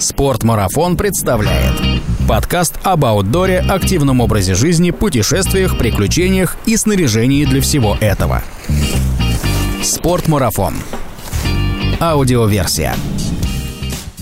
Спортмарафон представляет подкаст об аутдоре, активном образе жизни, путешествиях, приключениях и снаряжении для всего этого. Спортмарафон. Аудиоверсия.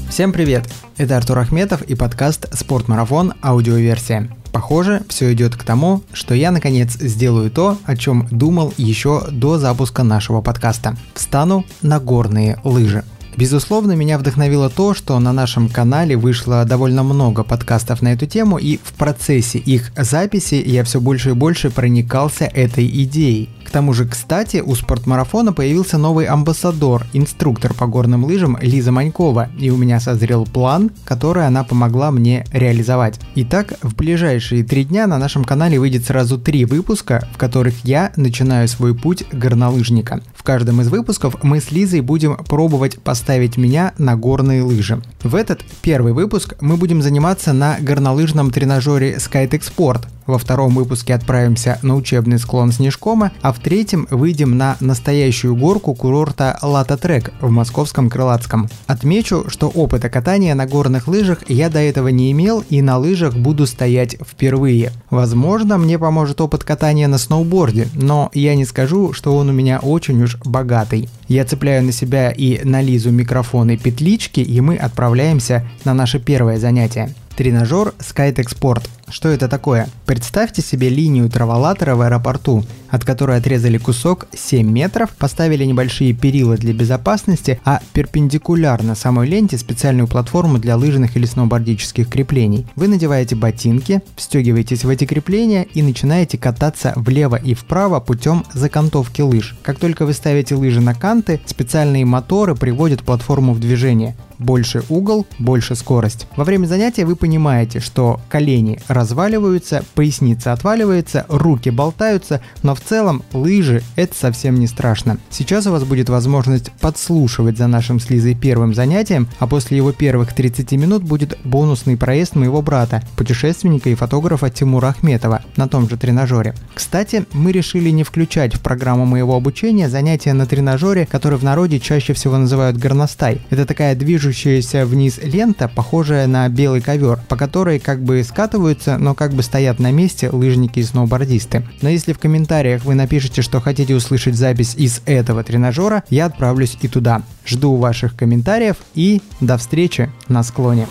Всем привет! Это Артур Ахметов и подкаст «Спортмарафон. Аудиоверсия». Похоже, все идет к тому, что я наконец сделаю то, о чем думал еще до запуска нашего подкаста. Встану на горные лыжи. Безусловно, меня вдохновило то, что на нашем канале вышло довольно много подкастов на эту тему, и в процессе их записи я все больше и больше проникался этой идеей. К тому же, кстати, у спортмарафона появился новый амбассадор, инструктор по горным лыжам Лиза Манькова, и у меня созрел план, который она помогла мне реализовать. Итак, в ближайшие три дня на нашем канале выйдет сразу три выпуска, в которых я начинаю свой путь горнолыжника. В каждом из выпусков мы с Лизой будем пробовать поставить меня на горные лыжи. В этот первый выпуск мы будем заниматься на горнолыжном тренажере Skytech Sport, во втором выпуске отправимся на учебный склон Снежкома, а в третьем выйдем на настоящую горку курорта Лата Трек в московском Крылатском. Отмечу, что опыта катания на горных лыжах я до этого не имел и на лыжах буду стоять впервые. Возможно, мне поможет опыт катания на сноуборде, но я не скажу, что он у меня очень уж богатый. Я цепляю на себя и на Лизу микрофоны петлички, и мы отправляемся на наше первое занятие. Тренажер Skytech Sport. Что это такое? Представьте себе линию траволатора в аэропорту, от которой отрезали кусок 7 метров, поставили небольшие перила для безопасности, а перпендикулярно самой ленте специальную платформу для лыжных или сноубордических креплений. Вы надеваете ботинки, встегиваетесь в эти крепления и начинаете кататься влево и вправо путем закантовки лыж. Как только вы ставите лыжи на канты, специальные моторы приводят платформу в движение. Больше угол, больше скорость. Во время занятия вы понимаете, что колени разваливаются, поясница отваливается, руки болтаются, но в целом лыжи это совсем не страшно. Сейчас у вас будет возможность подслушивать за нашим с Лизой первым занятием, а после его первых 30 минут будет бонусный проезд моего брата, путешественника и фотографа Тимура Ахметова на том же тренажере. Кстати, мы решили не включать в программу моего обучения занятия на тренажере, который в народе чаще всего называют горностай. Это такая движущая движущаяся вниз лента, похожая на белый ковер, по которой как бы скатываются, но как бы стоят на месте лыжники и сноубордисты. Но если в комментариях вы напишите, что хотите услышать запись из этого тренажера, я отправлюсь и туда. Жду ваших комментариев и до встречи на склоне.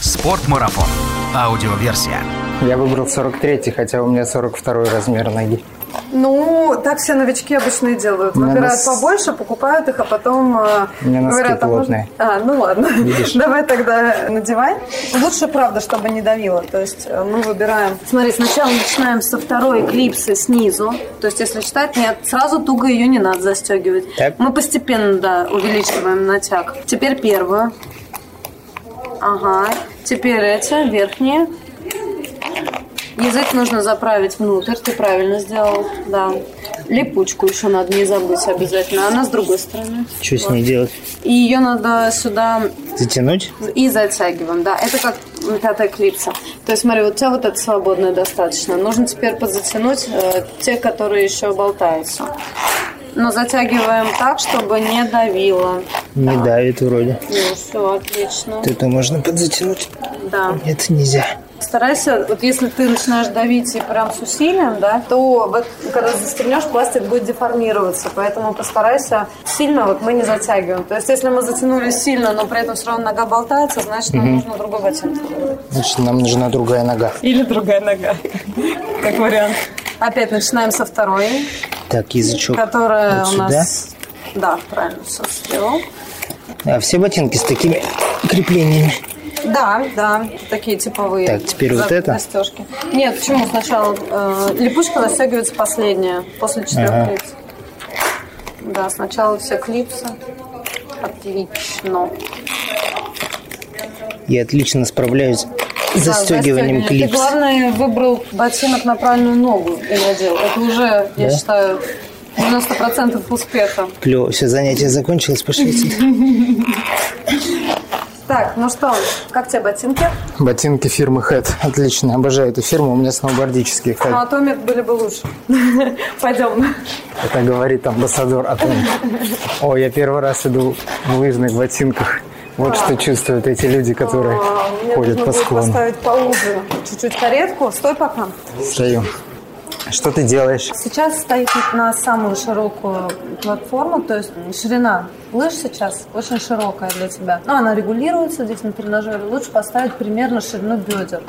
Спортмарафон. Аудиоверсия. Я выбрал 43, хотя у меня 42 размер ноги. Ну, так все новички обычно и делают. Выбирают нас... побольше, покупают их, а потом У меня говорят, а плотные. А, ну ладно. Видишь? Давай тогда надевай. Лучше, правда, чтобы не давило. То есть э, мы выбираем... Смотри, сначала начинаем со второй клипсы снизу. То есть, если считать, нет, сразу туго ее не надо застегивать. Так. Мы постепенно, да, увеличиваем натяг. Теперь первую. Ага. Теперь эти, верхние. Язык нужно заправить внутрь, ты правильно сделал, да. Липучку еще надо не забыть обязательно. Она с другой стороны. Что вот. с ней делать? И ее надо сюда... Затянуть? И затягиваем, да. Это как пятая клипса. То есть, смотри, вот у тебя вот это свободное достаточно. Нужно теперь подзатянуть э, те, которые еще болтаются. Но затягиваем так, чтобы не давило. Не да. давит вроде. Ну, все, отлично. Это можно подзатянуть? Да. Это нельзя. Старайся, вот если ты начинаешь давить и прям с усилием, да, то вот, когда застегнешь, пластик будет деформироваться. Поэтому постарайся сильно, вот мы не затягиваем. То есть, если мы затянули сильно, но при этом все равно нога болтается, значит, нам угу. нужно другой ботинок. Значит, нам нужна другая нога. Или другая нога, как вариант. Опять начинаем со второй. Так, язычок. Которая вот у нас... Да, правильно, все сделал. А все ботинки с такими креплениями. Да, да, такие типовые. Так, теперь вот это? Застежки. Нет, почему сначала? Э, липучка застегивается последняя, после четырех ага. клипс. Да, сначала все клипсы. Отлично. Я отлично справляюсь с застегиванием да, клипс. Ты, главное, выбрал ботинок на правильную ногу и надел. Это уже, да? я считаю, 90% успеха. Клево, все, занятие закончилось, пошли Так, ну что, как тебе ботинки? Ботинки фирмы Head. Отлично, обожаю эту фирму. У меня сноубордические. Head. Ну, Атомик были бы лучше. Пойдем. Это говорит амбассадор Атомик. О, я первый раз иду в лыжных ботинках. Вот а. что чувствуют эти люди, которые а, ходят по склону. поставить поуже чуть-чуть каретку. Стой пока. Стою. Что ты делаешь? Сейчас стоит на самую широкую платформу, то есть ширина лыж сейчас очень широкая для тебя. Ну, она регулируется здесь на тренажере. Лучше поставить примерно ширину бедер.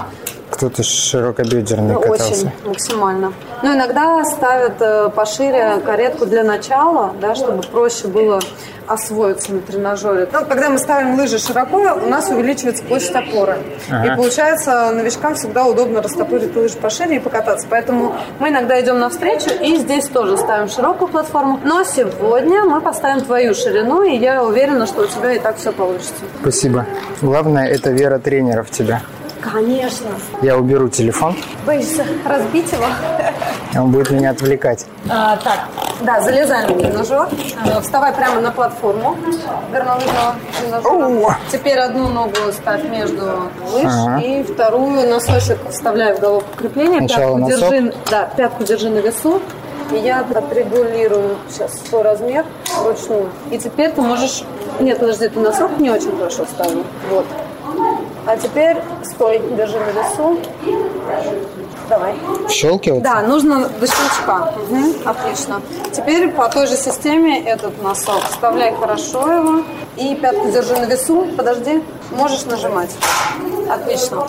Кто-то широкобедерный ну, катался. Очень, максимально. Но иногда ставят э, пошире каретку для начала, да, чтобы проще было освоиться на тренажере. Ну, когда мы ставим лыжи широко, у нас увеличивается площадь опоры. Ага. И получается, новичкам всегда удобно растопырить лыжи пошире и покататься. Поэтому мы иногда идем навстречу и здесь тоже ставим широкую платформу. Но сегодня мы поставим твою ширину, и я уверена, что у тебя и так все получится. Спасибо. Главное, это вера тренера в тебя. Конечно. Я уберу телефон. Боишься разбить его? Он будет меня отвлекать. А, так, да, залезаем в тренажер. А, вставай прямо на платформу горнолыжного тренажера. Теперь одну ногу ставь между лыж ага. и вторую носочек вставляй в головку крепления. Сначала пятку носок. держи, да, пятку держи на весу. И я отрегулирую сейчас свой размер вручную. И теперь ты можешь... Нет, подожди, ты носок не очень хорошо вставил. Вот. А теперь стой, держи на весу. Давай. Щелкивать? Да, нужно до щелчка. Угу, отлично. Теперь по той же системе этот носок. Вставляй хорошо его. И пятку держи на весу. Подожди. Можешь нажимать. Отлично.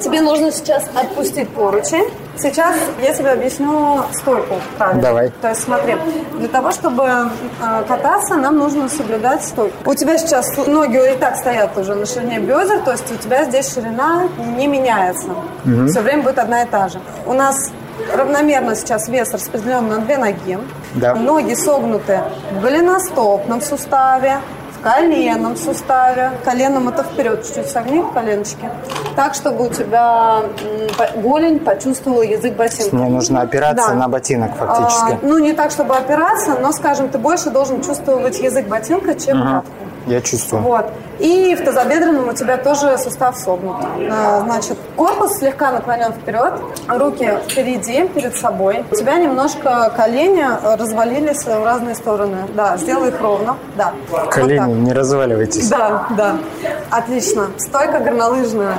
Тебе нужно сейчас отпустить поручень. Сейчас я тебе объясню стойку правильно. Давай. То есть смотри, для того, чтобы э, кататься, нам нужно соблюдать стойку. У тебя сейчас ноги и так стоят уже на ширине бедер, то есть у тебя здесь ширина не меняется. Угу. Все время будет одна и та же. У нас равномерно сейчас вес распределен на две ноги. Да. Ноги согнуты в голеностопном суставе, коленном суставе. Коленом это вперед чуть-чуть согни коленочки. Так, чтобы у тебя голень почувствовала язык ботинка. Мне нужно опираться да. на ботинок фактически. А, ну, не так, чтобы опираться, но, скажем, ты больше должен чувствовать язык ботинка, чем угу. пятку. Я чувствую. Вот. И в тазобедренном у тебя тоже сустав согнут. А, значит, корпус слегка наклонен вперед, руки впереди, перед собой. У тебя немножко колени развалились в разные стороны. Да, сделай их ровно. Да. Колени, вот не разваливайтесь. Да, да. Отлично. Стойка горнолыжная.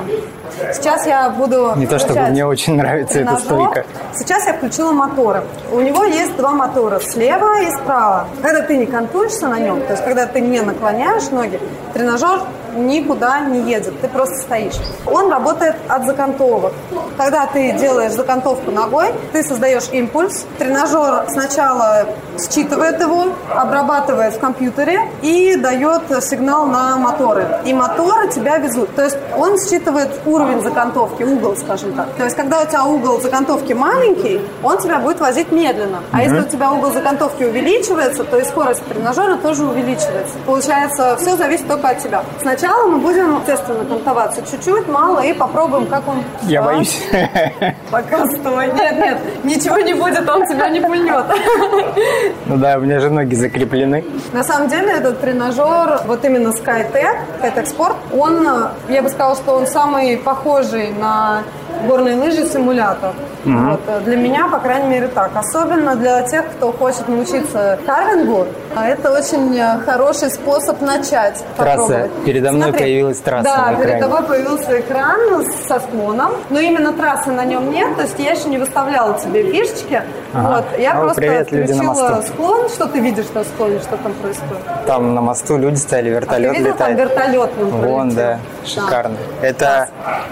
Сейчас я буду... Не то, чтобы мне очень нравится эта стойка. Сейчас я включила моторы. У него есть два мотора, слева и справа. Когда ты не контуешься на нем, то есть когда ты не наклоняешь ноги, тренажер никуда не едет, ты просто стоишь. Он работает от закантовок. Когда ты делаешь закантовку ногой, ты создаешь импульс, тренажер сначала считывает его, обрабатывает в компьютере и дает сигнал на моторы. И моторы тебя везут. То есть он считывает уровень закантовки, угол, скажем так. То есть когда у тебя угол закантовки маленький, он тебя будет возить медленно. А mm-hmm. если у тебя угол закантовки увеличивается, то и скорость тренажера тоже увеличивается. Получается, все зависит только от тебя. Сначала Сначала мы будем, естественно, кантоваться чуть-чуть, мало, и попробуем, как он... Я а? боюсь. Пока стой. Нет, нет, ничего не будет, он тебя не пульнет. Ну да, у меня же ноги закреплены. На самом деле этот тренажер, вот именно SkyTech, SkyTech Sport, он, я бы сказала, что он самый похожий на горные лыжи симулятор. Угу. Вот, э, для меня, по крайней мере, так. Особенно для тех, кто хочет научиться карвингу, а это очень э, хороший способ начать. Трасса. Передо мной Смотри. появилась трасса. Да, перед тобой появился экран со склоном, но именно трассы на нем нет, то есть я еще не выставляла тебе фишечки. Ага. Вот, я О, просто привет, включила склон. Что ты видишь на склоне, что там происходит? Там на мосту люди стояли, вертолет а ты видел, летает. там вертолет Вон, да, шикарно. Да. Это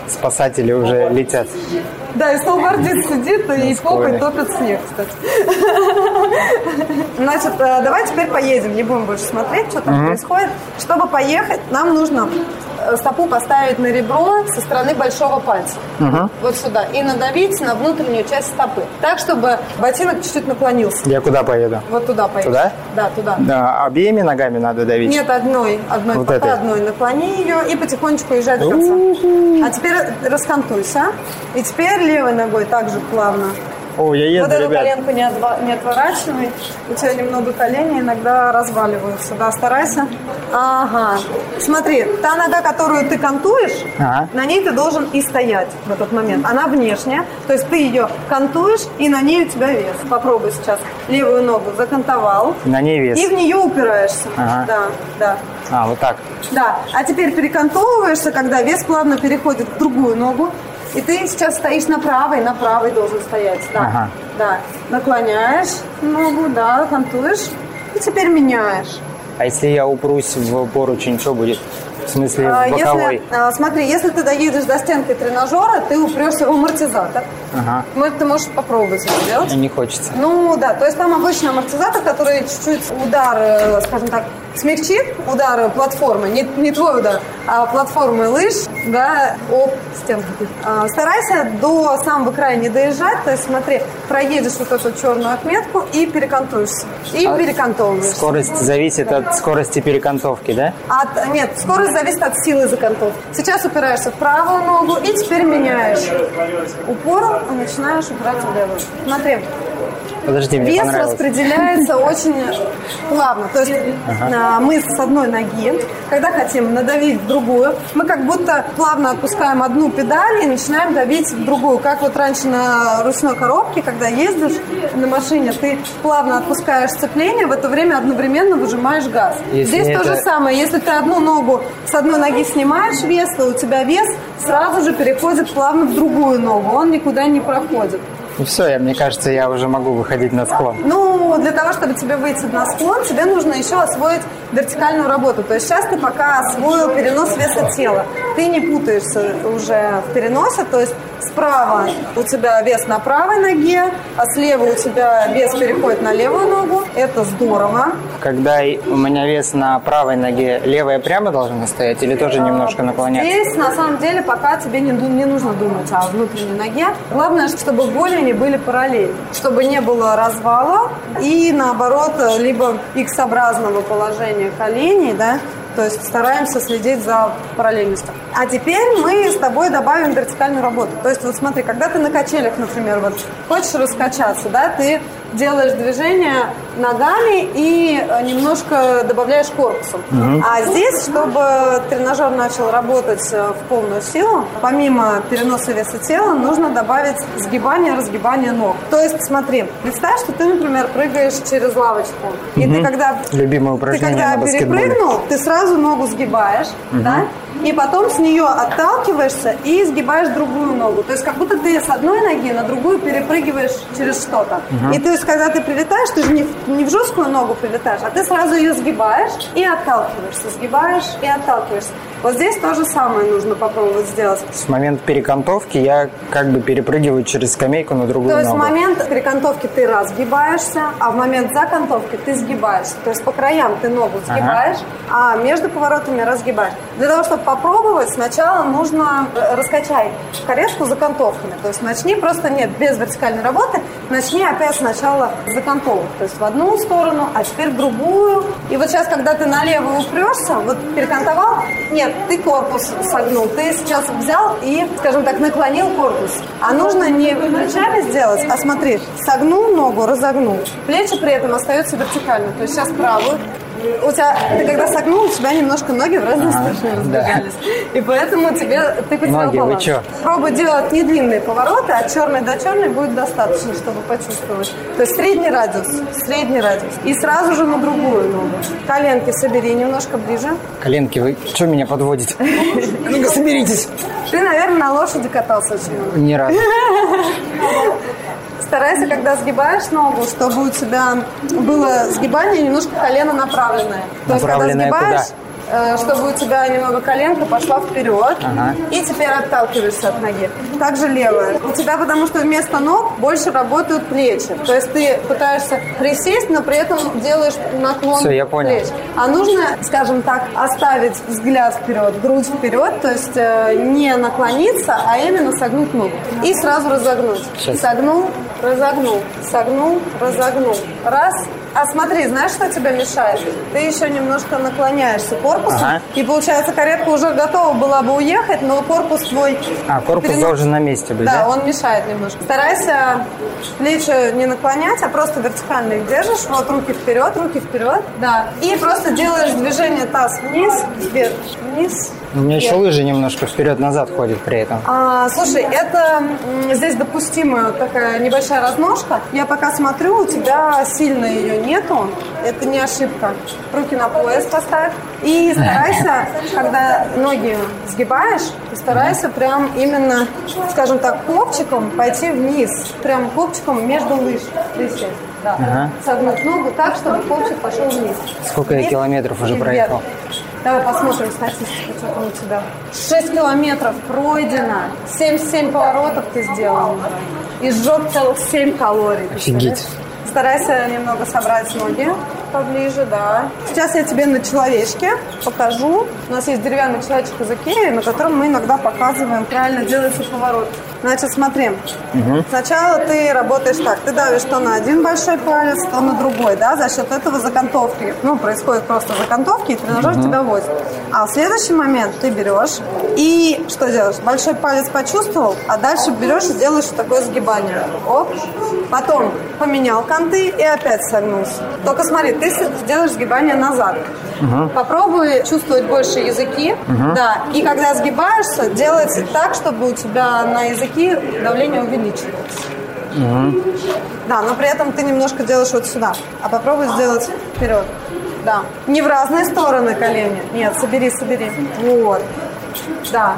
спасатели уже летят. Да, и сноубордист сидит и попой топит снег, кстати. Значит, э, давай теперь поедем, не будем больше смотреть, что там происходит. Чтобы поехать, нам нужно стопу поставить на ребро со стороны большого пальца. Угу. Вот сюда. И надавить на внутреннюю часть стопы. Так, чтобы ботинок чуть-чуть наклонился. Я куда поеду? Вот туда поеду. Туда? Да, туда. Да, обеими ногами надо давить? Нет, одной. Одной вот пока этой. одной. Наклони ее и потихонечку езжать до конца. А теперь раскантуйся. И теперь левой ногой также плавно о, я еду, Вот эту ребят. коленку не, отва- не отворачивай. У тебя немного колени иногда разваливаются. Да, старайся. Ага. Смотри, та нога, которую ты кантуешь, ага. на ней ты должен и стоять в этот момент. Она внешняя. То есть ты ее кантуешь, и на ней у тебя вес. Попробуй сейчас. Левую ногу закантовал. На ней вес. И в нее упираешься. Ага. Да, да. А, вот так. Да. А теперь перекантовываешься, когда вес плавно переходит в другую ногу. И ты сейчас стоишь на правой, на правой должен стоять. Да. Ага. Да. Наклоняешь ногу, да, кантуешь. И теперь меняешь. А если я упрусь в поручень, что будет? В смысле, А, в боковой? Если, а, смотри, если ты доедешь до стенки тренажера, ты упрешься в амортизатор. Ага. Ну, ты можешь попробовать это сделать. Не хочется. Ну да, то есть там обычный амортизатор, который чуть-чуть удар, э, скажем так, смягчит удар платформы, не, не твой удар, а платформы лыж, да, об стенку. А, старайся до самого края не доезжать, то есть смотри, проедешь вот эту черную отметку и перекантуешься. И А перекантовываешься. Скорость зависит от скорости перекантовки, да? От, нет, скорость зависит от силы закантовки. Сейчас упираешься в правую ногу и теперь меняешь упор и начинаешь упираться в левую. Смотри, Подожди, мне Вес распределяется очень плавно. То есть а, мы с одной ноги, когда хотим надавить в другую, мы как будто плавно отпускаем одну педаль и начинаем давить в другую. Как вот раньше на ручной коробке, когда ездишь на машине, ты плавно отпускаешь сцепление, в это время одновременно выжимаешь газ. Если Здесь то это- же самое. Если ты одну ногу с одной ноги снимаешь вес, то у тебя вес сразу же переходит плавно в другую ногу. Он никуда не проходит. Ну все, я, мне кажется, я уже могу выходить на склон. Ну, для того, чтобы тебе выйти на склон, тебе нужно еще освоить вертикальную работу. То есть сейчас ты пока освоил перенос веса тела. Ты не путаешься уже в переносе, то есть справа у тебя вес на правой ноге, а слева у тебя вес переходит на левую ногу. Это здорово. Когда и- у меня вес на правой ноге, левая прямо должна стоять или тоже немножко наклоняться? Здесь, на самом деле, пока тебе не, не нужно думать о внутренней ноге. Главное, чтобы голени были параллельны, чтобы не было развала и, наоборот, либо X-образного положения коленей, да, то есть стараемся следить за параллельностью. А теперь мы с тобой добавим вертикальную работу. То есть вот смотри, когда ты на качелях, например, вот хочешь раскачаться, да, ты делаешь движение ногами и э, немножко добавляешь корпусом. А здесь, чтобы тренажер начал работать э, в полную силу, помимо переноса веса тела, нужно добавить сгибание, разгибание ног. То есть, смотри, представь, что ты, например, прыгаешь через лавочку. И ты когда, Любимое ты упражнение когда на перепрыгнул, ты сразу ногу сгибаешь, да? И потом с нее отталкиваешься и сгибаешь другую ногу. То есть как будто ты с одной ноги на другую перепрыгиваешь через что-то. И то есть когда ты прилетаешь, ты же не, в- не в жесткую ногу прилетаешь, а ты сразу ее сгибаешь и отталкиваешься, сгибаешь и отталкиваешься. Вот здесь то же самое нужно попробовать сделать. С момента перекантовки я как бы перепрыгиваю через скамейку на другую То есть в ногу. момент перекантовки ты разгибаешься, а в момент закантовки ты сгибаешься. То есть по краям ты ногу сгибаешь, а между поворотами разгибаешь. Для того, чтобы попробовать, сначала нужно э, раскачать каретку закантовками. То есть начни просто, нет, без вертикальной работы, начни опять сначала закантовок. То есть в одну сторону, а теперь в другую. И вот сейчас, когда ты налево упрешься, вот перекантовал, нет, ты корпус согнул. Ты сейчас взял и, скажем так, наклонил корпус. А нужно не плечами сделать, а смотри, согнул ногу, разогнул. Плечи при этом остаются вертикально. То есть сейчас правую. У тебя, ты когда согнул, у тебя немножко ноги в разные стороны разбежались. И поэтому тебе, ты потерял Ноги, вы баланс. чё? Пробуй делать не длинные повороты, а черный до черной будет достаточно, чтобы почувствовать. То есть средний радиус, средний радиус. И сразу же на другую ногу. Коленки собери немножко ближе. Коленки, вы что меня подводите? Ну-ка, соберитесь. Ты, наверное, на лошади катался очень много. Ни разу. Старайся, когда сгибаешь ногу, чтобы у тебя было сгибание немножко колено направленное. То есть, когда сгибаешь, э, чтобы у тебя немного коленка пошла вперед, Ага. и теперь отталкиваешься от ноги. Также левая. У тебя потому что вместо ног больше работают плечи. То есть ты пытаешься присесть, но при этом делаешь наклон Всё, я понял. плеч. А нужно, скажем так, оставить взгляд вперед, грудь вперед, то есть э, не наклониться, а именно согнуть ногу. И сразу разогнуть. Сейчас. Согнул, разогнул, согнул, разогнул. Раз. А смотри, знаешь, что тебе мешает? Ты еще немножко наклоняешься корпусом, Ага. и получается каретка уже готова была бы уехать, но корпус твой... А, корпус перенос- должен на месте быть, Да, да? он мешает немножко. Старайся плечи не наклонять, а просто вертикально их держишь. Вот руки вперед, руки вперед. Да. И просто делаешь движение таз вниз, вверх, вниз. У меня еще лыжи немножко вперед-назад ходят при этом. А, слушай, это здесь допустимая такая небольшая разножка. Я пока смотрю, у тебя сильно ее нету, это не ошибка. Руки на пояс поставь. И старайся, когда ноги сгибаешь, старайся прям именно, скажем так, копчиком пойти вниз. Прям копчиком между лыж. Да. Ага. Согнуть ногу так, чтобы копчик пошел вниз. Сколько вниз я километров уже проехал? Давай посмотрим статистику, что там у тебя. 6 километров пройдено, 77 поворотов ты сделал. И сжег целых 7 калорий. Офигеть. Старайся немного собрать ноги поближе, да. Сейчас я тебе на человечке покажу. У нас есть деревянный человечек из Икеи, на котором мы иногда показываем, правильно делается поворот. Значит, смотри. Угу. Сначала ты работаешь так. Ты давишь то на один большой палец, то на другой, да, за счет этого закантовки. Ну, происходит просто закантовки, и тренажер угу. тебя возит. А в следующий момент ты берешь и что делаешь? Большой палец почувствовал, а дальше берешь и делаешь такое сгибание. Оп. Потом поменял канты и опять согнулся. Только смотри, ты сделаешь сгибание назад. Угу. Попробуй чувствовать больше языки. Угу. Да. И когда сгибаешься, делается так, чтобы у тебя на языке давление увеличивалось. Угу. Да, но при этом ты немножко делаешь вот сюда. А попробуй сделать вперед. Да. Не в разные стороны колени. Нет, собери, собери. Вот. Да.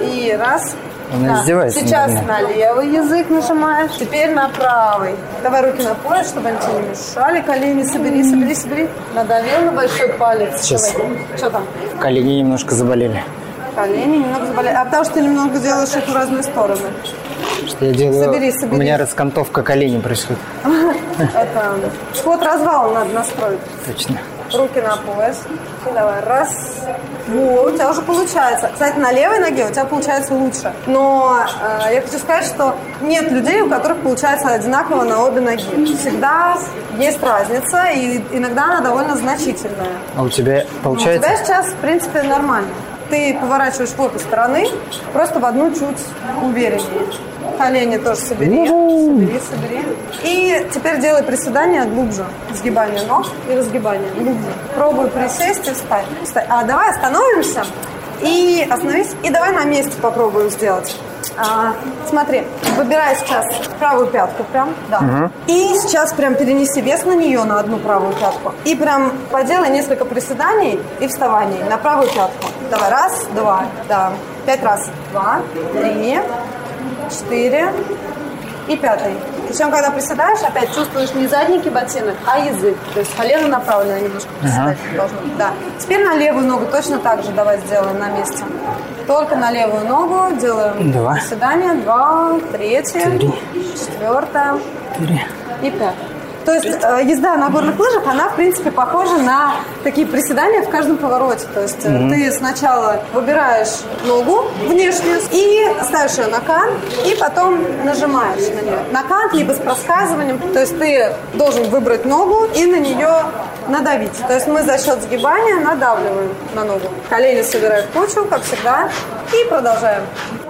И раз, она да. издевается. Сейчас на левый язык нажимаешь, теперь на правый. Давай руки на пояс, чтобы они тебе не мешали. Колени собери, собери, собери. Надавил на большой палец. Сейчас. Что там? Колени немножко заболели. Колени немного заболели. А потому что ты немного делаешь их в разные стороны. Что я делаю? Собери, собери. У меня раскантовка коленей происходит. Это сход развал надо настроить. Точно. Руки на пояс. И давай, раз. Вот, у тебя уже получается. Кстати, на левой ноге у тебя получается лучше. Но э, я хочу сказать, что нет людей, у которых получается одинаково на обе ноги. Всегда есть разница, и иногда она довольно значительная. А у тебя получается? У тебя сейчас, в принципе, нормально. Ты поворачиваешь в обе стороны, просто в одну чуть увереннее. Колени тоже собери. Собери, собери. И теперь делай приседания глубже. Сгибание ног и разгибание глубже. Пробуй присесть и встать. встать. А давай остановимся и остановись. И давай на месте попробуем сделать. А, смотри, выбирай сейчас правую пятку прям, да. Угу. И сейчас прям перенеси вес на нее, на одну правую пятку. И прям поделай несколько приседаний и вставаний на правую пятку. Давай, раз, два, да. Пять раз. Два, три, четыре и пятый. Причем, когда приседаешь, опять чувствуешь не задники ботинок, а язык. То есть колено направлено немножко приседать ага. должно быть. Да. Теперь на левую ногу точно так же давай сделаем на месте. Только на левую ногу делаем Два. приседание. Два, третье, Три. четвертое и пятое. То есть э, езда на горных лыжах, она, в принципе, похожа на такие приседания в каждом повороте. То есть mm-hmm. ты сначала выбираешь ногу внешнюю и ставишь ее на кант, и потом нажимаешь на нее. На кант, либо с проскальзыванием. То есть ты должен выбрать ногу и на нее надавить. То есть мы за счет сгибания надавливаем на ногу. Колени собираем в кучу, как всегда, и продолжаем.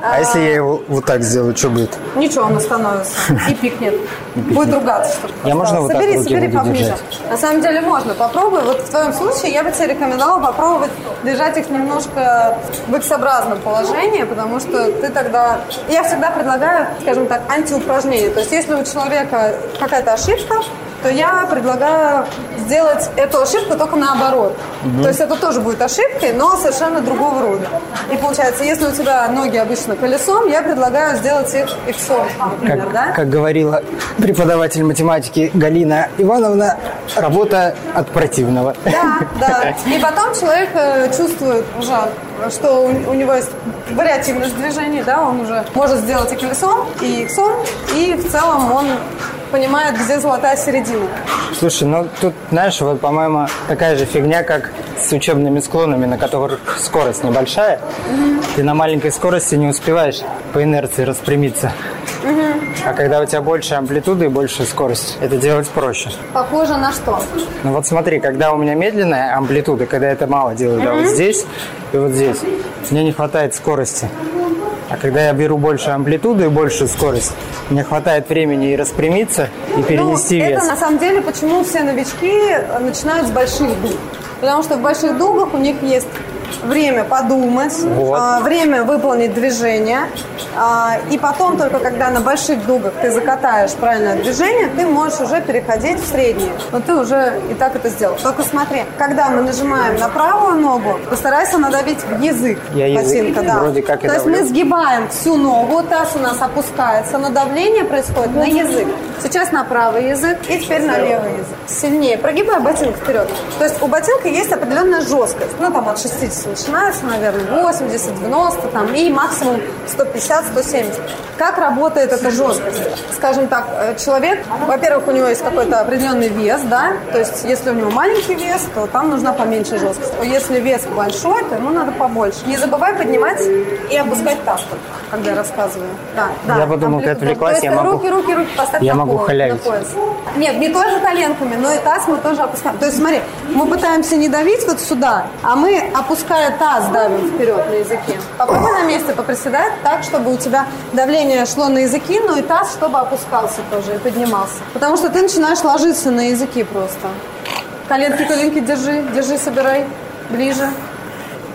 А, а если я его вот так сделаю, что будет? Ничего, он остановится и пикнет. Будет ругаться, чтобы Я можно вот так собери поближе. На самом деле можно. Попробуй. Вот в твоем случае я бы тебе рекомендовала попробовать держать их немножко в X-образном положении, потому что ты тогда... Я всегда предлагаю, скажем так, антиупражнение. То есть если у человека какая-то ошибка, то я предлагаю сделать эту ошибку только наоборот. Угу. То есть это тоже будет ошибкой, но совершенно другого рода. И получается, если у тебя ноги обычно колесом, я предлагаю сделать их иксом, например, как, да? Как говорила преподаватель математики Галина Ивановна, работа от противного. Да, да. И потом человек э, чувствует уже, что у, него есть вариативность движений, да, он уже может сделать и колесом, и иксом, и в целом он понимает, где золотая середина. Слушай, ну тут, знаешь, вот, по-моему, такая же фигня, как с учебными склонами, на которых скорость небольшая. Угу. Ты на маленькой скорости не успеваешь по инерции распрямиться. Угу. А когда у тебя больше амплитуды и больше скорость, это делать проще. Похоже на что? Ну вот смотри, когда у меня медленная амплитуда, когда это мало делаю, угу. да, вот здесь и вот здесь, мне не хватает скорости. А когда я беру больше амплитуду и большую скорость, мне хватает времени и распрямиться, и перенести ну, вес. Это на самом деле, почему все новички начинают с больших дуг. Потому что в больших дугах у них есть время подумать, Вот. а, время выполнить движение. а, и потом только когда на больших дугах ты закатаешь правильное движение, ты можешь уже переходить в средние. Но ты уже и так это сделал. Только смотри, когда мы нажимаем на правую ногу, постарайся надавить в язык Я язык ботинка. Да. вроде как и То есть давлю. мы сгибаем всю ногу, таз у нас опускается, но давление происходит на язык. Сейчас на правый язык и теперь на левый язык. Сильнее. Прогибай ботинок вперед. То есть у ботинка есть определенная жесткость. Ну, там от 60 начинается, наверное, 80, 90, там, и максимум 150, 170. Как работает эта жесткость? Скажем так, э, человек, во-первых, у него есть какой-то определенный вес, да, то есть если у него маленький вес, то там нужна поменьше жесткость. А Если вес большой, то ему надо побольше. Не забывай поднимать и опускать таз только, когда я рассказываю. Да, да. Я подумал, ты отвлеклась, То есть я могу- Руки, руки, руки поставь я на могу пол, халявить. на пояс. Нет, не только коленками, но и таз мы тоже опускаем. То есть смотри, мы пытаемся не давить вот сюда, а мы, опуская таз, давим вперед на языке. Попробуй на месте поприседать так, чтобы у тебя давление шло на языки, но и таз, чтобы опускался тоже и поднимался. Потому что ты начинаешь ложиться на языки просто. Коленки, коленки держи, держи, собирай. Ближе.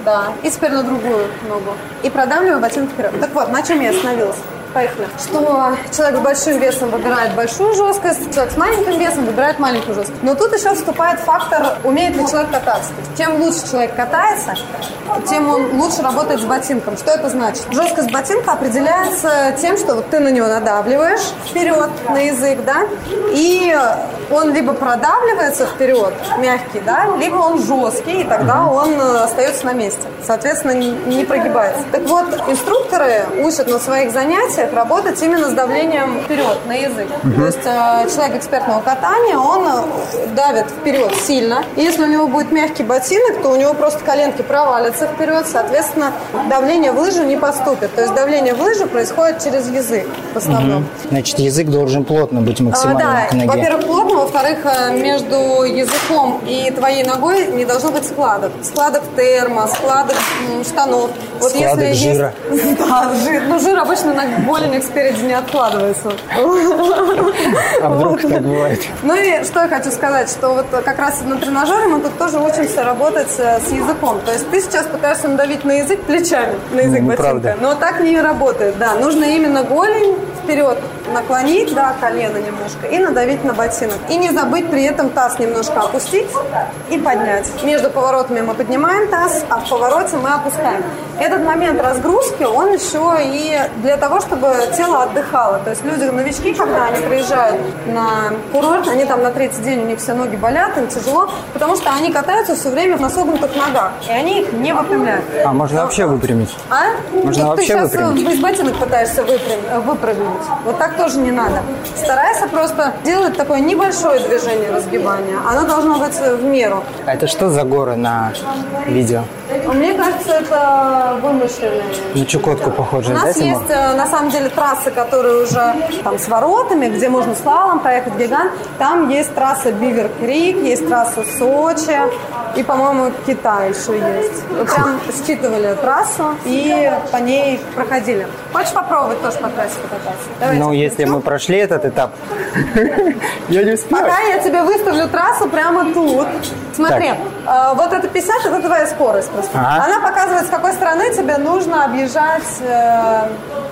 Да. И теперь на другую ногу. И продавливаю ботинок вперед. Так вот, на чем я остановилась? Поехали. Что человек с большим весом выбирает большую жесткость, человек с маленьким весом выбирает маленькую жесткость. Но тут еще вступает фактор, умеет ли человек кататься. То есть, чем лучше человек катается, тем он лучше работает с ботинком. Что это значит? Жесткость ботинка определяется тем, что вот ты на него надавливаешь вперед на язык, да, и он либо продавливается вперед, мягкий, да, либо он жесткий, и тогда он э, остается на месте. Соответственно, не не прогибается. Так вот, инструкторы учат на своих занятиях работать именно с давлением вперед на язык. То есть э, человек экспертного катания, он э, давит вперед сильно. И если у него будет мягкий ботинок, то у него просто коленки провалятся вперед, соответственно, давление в лыжу не поступит. То есть давление в лыжу происходит через язык в основном. Значит, язык должен плотно быть А, максимально да, к ноге. во-первых, плотно, во-вторых, э, между языком и твоей ногой не должно быть складок. Складок термо, складок штанов. Вот Складок если жира. Есть... Да, жир. Ну, жир обычно на голенях спереди не откладывается. А вдруг так бывает? Ну и что я хочу сказать, что вот как раз на тренажере мы тут тоже учимся работать э, с языком. То есть ты сейчас пытаешься надавить на язык плечами, на язык Ну, ботинка. Но так не работает, да. Нужно именно голень вперед наклонить, да, колено немножко, и надавить на ботинок. И не забыть при этом таз немножко опустить и поднять. Между поворотами мы поднимаем таз, а в повороте мы опускаем. Этот момент разгрузки, он еще и для того, чтобы тело отдыхало. То есть люди, новички, когда они приезжают на курорт, они там на третий день, у них все ноги болят, им тяжело, потому что они катаются все время на согнутых ногах, и они их не выпрямляют. А можно вообще выпрямить? А? Можно Ну, вообще ты сейчас выпрямить? без ботинок пытаешься выпрям- э, выпрыгнуть. Вот так тоже не надо. Старайся просто делать такое небольшое движение разгибания. Оно должно быть в меру. А это что за горы на видео? Мне кажется, это вымышленные. На Чукотку похоже, У да, нас Тимур? есть, э, на самом деле, трассы, которые уже там с воротами, где можно слалом проехать гигант. Там есть трасса Бивер Крик, есть трасса Сочи и, по-моему, Китай еще есть. Вот прям считывали трассу и по ней проходили. Хочешь попробовать тоже по трассе покататься? Давай Ну, если мы прошли этот этап, я не успею. Пока я тебе выставлю трассу прямо тут. Смотри, вот это 50, это твоя скорость просто. Ага. Она показывает, с какой стороны тебе нужно объезжать э,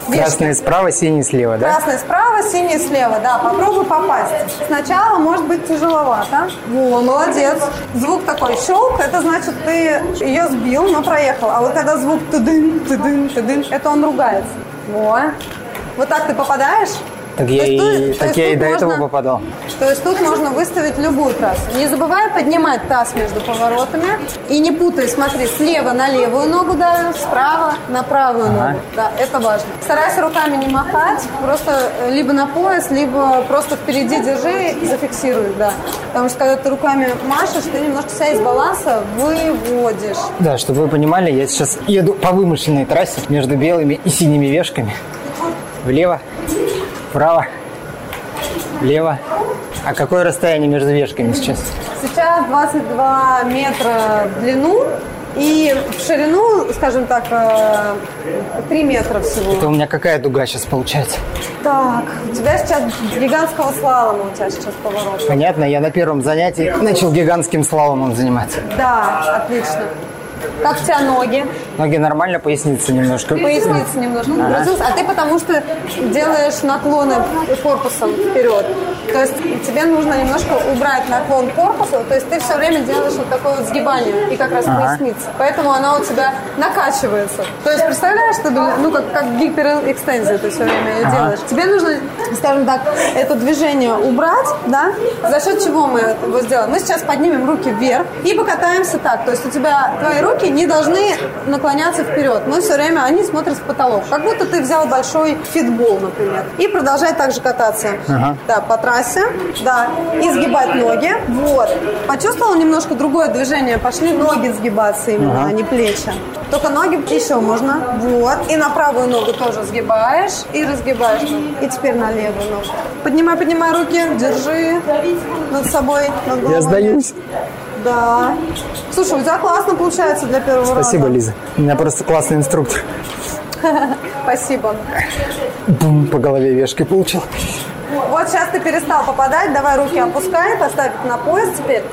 вешки. Красный справа, синий слева, да? Красный справа, синий слева, да, попробуй попасть. Сначала может быть тяжеловато. Во, молодец. Звук такой щелк, это значит ты ее сбил, но проехал. А вот когда звук тыдын, тыдын, тыдын, это он ругается. Во. Вот так ты попадаешь? Так я и, тут- так я и до этого можно- попадал. То есть тут можно выставить любую трассу. Не забывай поднимать таз между поворотами. И не путай, смотри, слева на левую ногу давим, справа на правую Ага. ногу. Да, это важно. Старайся руками не махать, просто э, либо на пояс, либо просто впереди держи и зафиксируй, да. Потому что когда ты руками машешь, ты немножко себя из баланса выводишь. Да, чтобы вы понимали, я сейчас еду по вымышленной трассе между белыми и синими вешками. Влево, вправо, влево. А какое расстояние между вешками сейчас? Сейчас 22 метра в длину и в ширину, скажем так, э, 3 метра всего. Это у меня какая дуга сейчас получается? Так, у тебя сейчас гигантского слалома у тебя сейчас поворот. Понятно, я на первом занятии начал гигантским слаломом заниматься. Да, отлично. Как у тебя ноги? Ноги нормально, поясница немножко. Поясница немножко нагрузилась. А ты потому что делаешь наклоны корпусом вперед. То есть тебе нужно немножко убрать наклон корпуса. То есть ты все время делаешь вот такое вот сгибание и как раз Ага. поясница. Поэтому она у тебя накачивается. То есть представляешь, что, ну как, как гиперэкстензия ты все время ее делаешь. Тебе нужно, скажем так, это движение убрать, да? За счет чего мы его сделаем? Мы сейчас поднимем руки вверх и покатаемся так. То есть у тебя твои руки не должны наклоняться вперед. Мы все время, они смотрят в потолок. Как будто ты взял большой фитбол, например. И продолжай так же кататься. Ага. Да, по трассе. Да. И сгибать ноги. Вот. Почувствовал немножко другое движение. Пошли ноги сгибаться именно, Ага. а не плечи. Только ноги еще можно. Вот. И на правую ногу тоже сгибаешь и разгибаешь. И теперь на левую ногу. Поднимай, поднимай руки, держи над собой, над головой. Я сдаюсь. Да. Слушай, у тебя классно получается для первого Спасибо, раза. Лиза. У меня просто классный инструктор. Спасибо. Бум, по голове вешкой получил. Вот сейчас ты перестал попадать, давай руки опускай, поставь их на пояс теперь.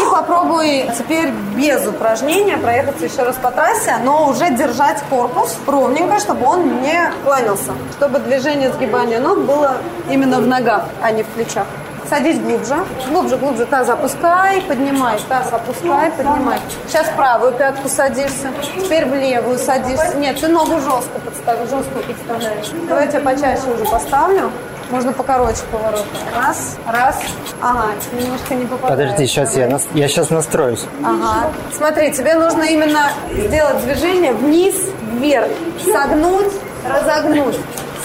И попробуй теперь без упражнения проехаться еще раз по трассе, но уже держать корпус ровненько, чтобы он не кланялся. Чтобы движение сгибания ног было именно в ногах, а не в плечах. Садись глубже, глубже, глубже, таз опускай, поднимай, таз опускай, поднимай. Сейчас правую пятку садишься, теперь в левую садишься. Нет, ты ногу жестко подставишь, жестко подставляешь. Давай я тебя почаще уже поставлю. Можно покороче поворот. Раз, раз. Ага, немножко не попадаешь. Подожди, сейчас я, нас- я сейчас настроюсь. Ага. Смотри, тебе нужно именно сделать движение вниз, вверх. Согнуть, разогнуть.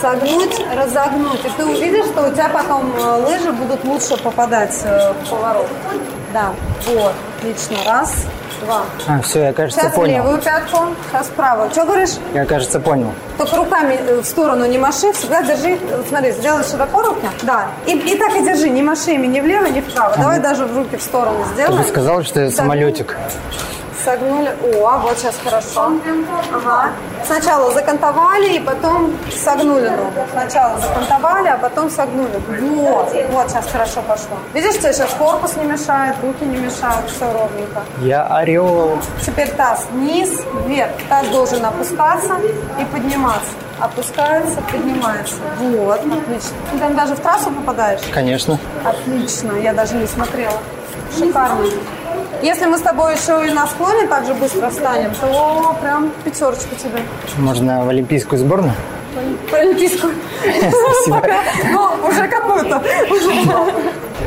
Согнуть, разогнуть. И ты увидишь, что у тебя потом э, лыжи будут лучше попадать э, в поворот. Да, вот. Отлично. Раз, два. А, все, я, кажется, Сейчас в понял. левую пятку, сейчас правую. Что говоришь? Я, кажется, понял. Только руками э, в сторону не маши, всегда держи, смотри, сделай широко руки, да, и, и так и держи, не маши ими ни влево, ни вправо. Давай даже в руки в сторону Ты сделай. же сказал, что я Согни- самолетик. Согнули. О, вот сейчас хорошо. Ага. Сначала закантовали и потом согнули ногу. Сначала закантовали, а потом согнули. Вот, вот сейчас хорошо пошло. Видишь, тебе сейчас корпус не мешает, руки не мешают, все ровненько. Я орел. Теперь таз вниз, вверх. Таз должен опускаться и подниматься. Опускается, поднимается. Вот, отлично. Ты там даже в трассу попадаешь? Конечно. Отлично, я даже не смотрела. Шикарно. Если мы с тобой еще и на склоне так же быстро встанем, то прям пятерочку тебе. Можно в олимпийскую сборную? По олимпийскую. Спасибо. Ну, уже какую-то.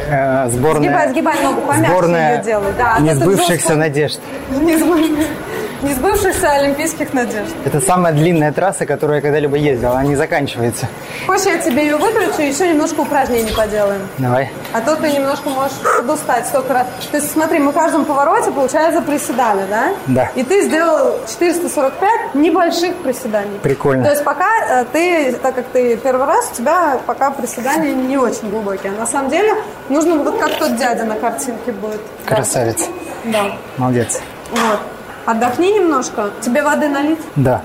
Э, сборная. Сгибай, сгибай ногу, помягче ее делай. Да, а несбывшихся жестко. надежд. Не сбы- не сбывшихся олимпийских надежд. Это самая длинная трасса, которую я когда-либо ездил. Она не заканчивается. Хочешь, я тебе ее выключу, еще немножко упражнений поделаем. Давай. А то ты немножко можешь подустать столько раз. Ты смотри, мы в каждом повороте, получается, приседали, да? Да. И ты сделал 445 небольших приседаний. Прикольно. То есть пока э, ты, так как ты первый раз, у тебя пока приседания не очень глубокие. На самом деле нужно вот как тот дядя на картинке будет. Красавец. Да. Молодец. Вот. Отдохни немножко. Тебе воды налить? Да.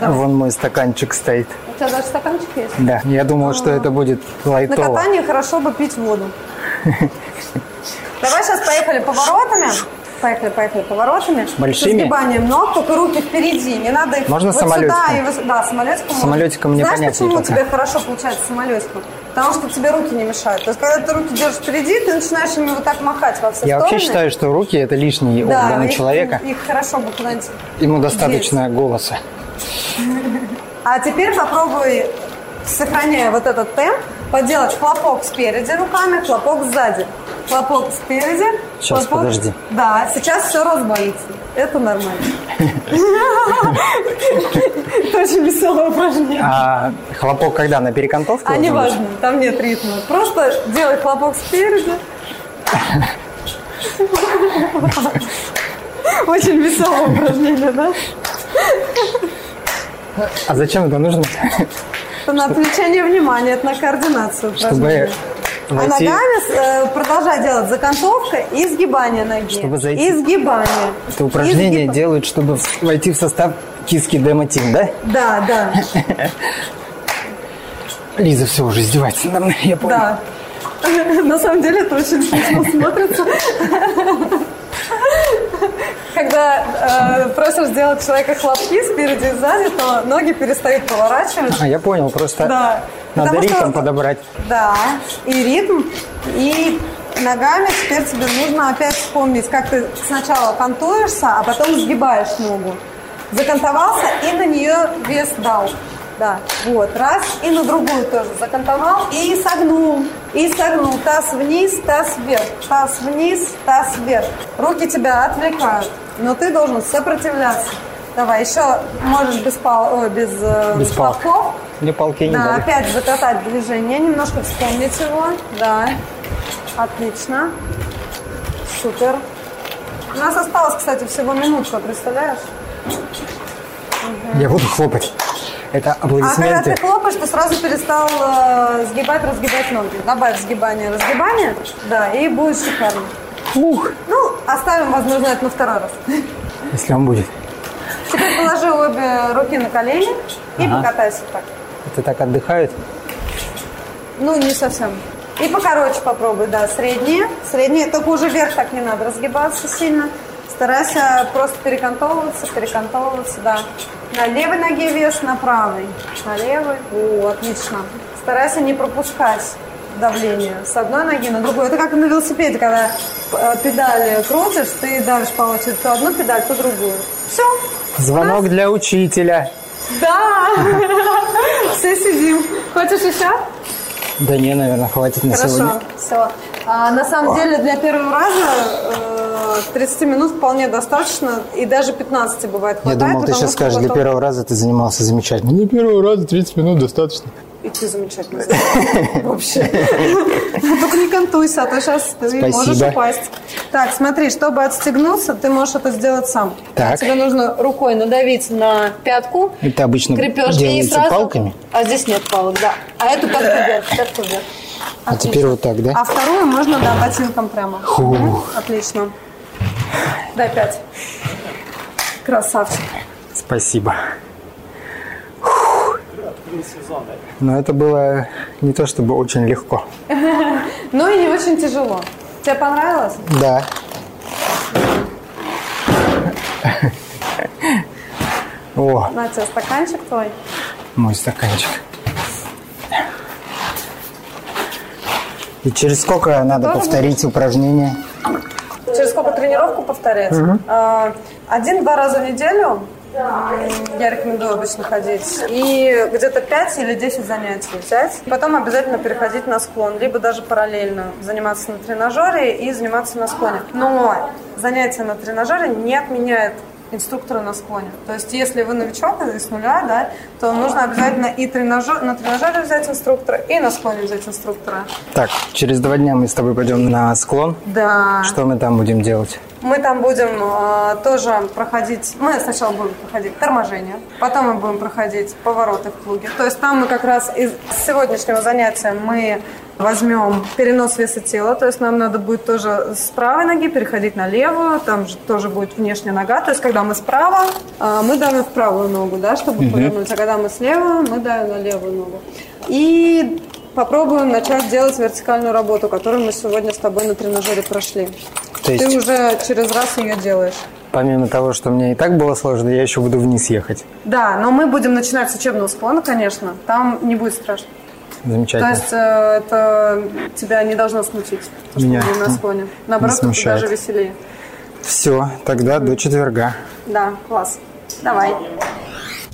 Давай. Вон мой стаканчик стоит. У тебя даже стаканчик есть? Да. Я думал, что это будет На лайтово. катании хорошо бы пить воду. Давай сейчас поехали поворотами. Поехали, поехали поворотами. Большими? С изгибанием ног, только руки впереди. Не надо их Можно вот самолетиком? сюда. И вот, да, самолетиком. можно. Самолетиком мне Знаешь, понятнее почему пока. тебе хорошо получается самолетиком? Потому что тебе руки не мешают. То есть, когда ты руки держишь впереди, ты начинаешь ими вот так махать во все Я стороны. вообще считаю, что руки это лишний да, орган у их- человека. Их хорошо бы куда-нибудь Ему достаточно голоса. А теперь попробуй, сохраняя вот этот темп, поделать хлопок спереди руками, хлопок сзади. Хлопок спереди. Сейчас, хлопок- подожди. Да, сейчас все разбавится. Это нормально. Это очень веселое упражнение. А хлопок когда? На перекантовке? А не важно, там нет ритма. Просто делай хлопок спереди. Очень веселое упражнение, да? А зачем это нужно? Это на отвлечение внимания, это на координацию Чтобы А войти... ногами э, продолжай делать закантовка и сгибание ноги. Чтобы зайти- И сгибание. Это упражнение И сгиб- делают, чтобы войти в состав киски Демо Тим, да? Да, да, Лиза все уже издевается надо мной, я понял. да. На самом деле это очень смешно смотрится. когда э, просишь сделать человека хлопки спереди и сзади, то ноги перестают поворачиваться. А, я понял, просто Да. надо Потому ритм что- подобрать. Да, и ритм, и ногами теперь тебе нужно опять вспомнить, как ты сначала кантуешься, а потом сгибаешь ногу. Закантовался и на нее вес дал. Да, вот, раз, и на другую тоже закантовал, и согнул, и согнул, таз вниз, таз вверх, таз вниз, таз вверх. Руки тебя отвлекают, но ты должен сопротивляться. Давай, еще можешь без, пал, ой, без, э, Без палок. хлопков. Мне палки не Да, дали. опять закатать движение, немножко вспомнить его. Да, отлично. Супер. У нас осталось, кстати, всего минутка, представляешь? Я буду хлопать. Это А когда аплодисменты. ты хлопаешь, ты сразу перестал э, сгибать, разгибать ноги. Добавь сгибание, разгибание, да, и будет шикарно. Ух, Ну, оставим, возможно, это на второй раз. если он будет. Теперь положи обе руки на колени и Ага. покатайся так. Это так отдыхают. Ну, не совсем. И покороче попробуй, да, средние. Средние, только уже вверх так не надо разгибаться сильно. Старайся просто перекантовываться, перекантовываться, да. На левой ноге вес, на правой. На левой. О, отлично. Старайся не пропускать давление с одной ноги на другую. Это как на велосипеде, когда э, педали крутишь, ты давишь по очереди то одну педаль, то другую. Все. Звонок для учителя. Да! Все сидим. Хочешь еще? Да не, наверное, хватит на Хорошо, сегодня. все. А, на самом деле для первого раза э, 30 минут вполне достаточно, и даже 15 бывает Я хватает. думал, ты сейчас скажешь, для потом- первого раза ты занимался замечательно. Для первого раза 30 минут достаточно. И ты замечательно. Вообще. Только не контуйся, а то сейчас ты Спасибо. можешь упасть. Так, смотри, чтобы отстегнуться, ты можешь это сделать сам. Так. Тебе нужно рукой надавить на пятку, Это обычно крепеж и делается сразу... палками. А здесь нет палок, да. А эту пятку вверх, пятку вверх. А теперь вот так, да? А вторую можно, да, ботинком прямо. Фу. Отлично. Дай пять. Красавчик. Спасибо. Но это было не то чтобы очень легко. Ну и не очень тяжело. Тебе понравилось? Да. О, На тебе стаканчик твой. мой стаканчик. И через сколько надо Тоже повторить упражнение? Через сколько тренировку повторять? А, Один-два раза в неделю я рекомендую обычно ходить. И где-то 5 или 10 занятий взять. Потом обязательно переходить на склон. Либо даже параллельно заниматься на тренажере и заниматься на склоне. Но занятие на тренажере не отменяет инструктора на склоне. То есть, если вы новичок и с нуля, да, то нужно обязательно и тренажер, на тренажере взять инструктора, и на склоне взять инструктора. Так, через два дня мы с тобой пойдем на склон. Да. Что мы там будем делать? Мы там будем э, тоже проходить, мы сначала будем проходить торможение, потом мы будем проходить повороты в плуге. То есть там мы как раз из сегодняшнего занятия мы возьмем перенос веса тела, то есть нам надо будет тоже с правой ноги переходить на левую, там же тоже будет внешняя нога, то есть когда мы справа, э, мы давим в правую ногу, да, чтобы повернуть, а когда мы слева, мы давим на левую ногу. И попробуем начать делать вертикальную работу, которую мы сегодня с тобой на тренажере прошли. То есть, Ты уже через раз ее делаешь. помимо того, что мне и так было сложно, я еще буду вниз ехать. Да, но мы будем начинать с учебного склона, конечно. Там не будет страшно. То Замечательно. есть э, это тебя не должно смутить, то, что Меня мы на склоне. Наоборот, смущает. даже веселее. Все, тогда до четверга. Да, класс. Давай.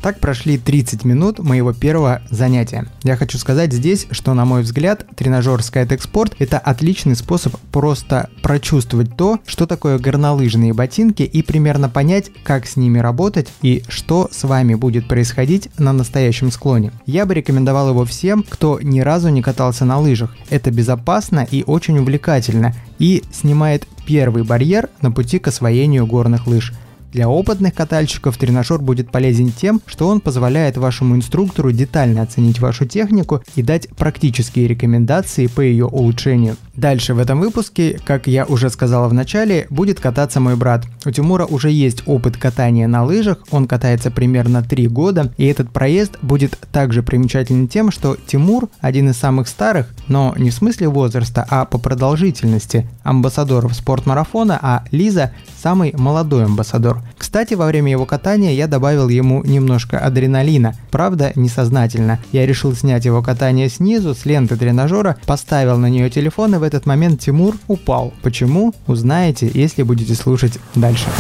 Так прошли 30 минут моего первого занятия. Я хочу сказать здесь, что на мой взгляд тренажер SkyTech Sport это отличный способ просто прочувствовать то, что такое горнолыжные ботинки и примерно понять, как с ними работать и что с вами будет происходить на настоящем склоне. Я бы рекомендовал его всем, кто ни разу не катался на лыжах. Это безопасно и очень увлекательно и снимает первый барьер на пути к освоению горных лыж. Для опытных катальщиков тренажер будет полезен тем, что он позволяет вашему инструктору детально оценить вашу технику и дать практические рекомендации по ее улучшению. Дальше в этом выпуске, как я уже сказала в начале, будет кататься мой брат. У Тимура уже есть опыт катания на лыжах, он катается примерно 3 года, и этот проезд будет также примечателен тем, что Тимур один из самых старых, но не в смысле возраста, а по продолжительности амбассадоров спортмарафона, а Лиза самый молодой амбассадор. Кстати, во время его катания я добавил ему немножко адреналина, правда несознательно. Я решил снять его катание снизу, с ленты тренажера, поставил на нее телефон и в этот момент Тимур упал. Почему? Узнаете, если будете слушать дальше.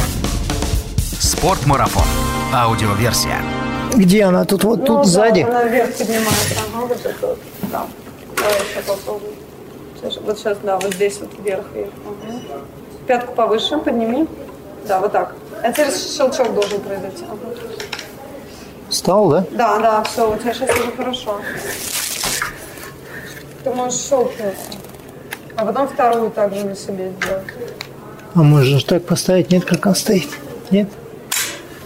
Спортмарафон. Аудиоверсия. Где она? Тут вот, тут ну, сзади? Да, она вверх поднимается. Ага, вот это вот. Да. Давай еще попробуем. Сейчас, вот сейчас, да, вот здесь вот вверх. Ага. Пятку повыше, подними. Да, вот так. А теперь щелчок должен произойти. Встал, да? Да, да, все, у тебя сейчас уже хорошо. Ты можешь щелкнуть. А потом вторую также на себе сделать. А можно же так поставить? Нет, как он стоит? Нет?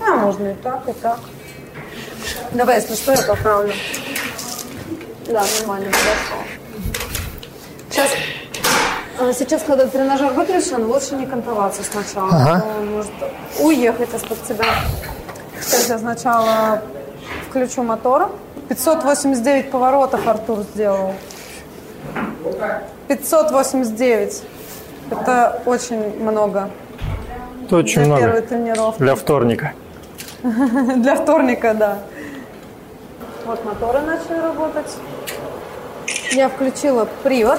А, можно и так, и так. Давай, если что, я поправлю. Да, нормально, хорошо. Сейчас, а, сейчас, когда тренажер выключен, лучше не кантоваться сначала. Ага. Он может уехать из-под тебя. Сейчас я сначала включу мотор. 589 поворотов Артур сделал. 589. Это очень много. Это очень Для много. первой тренировки. Для вторника. Для вторника, да. Вот моторы начали работать. Я включила привод.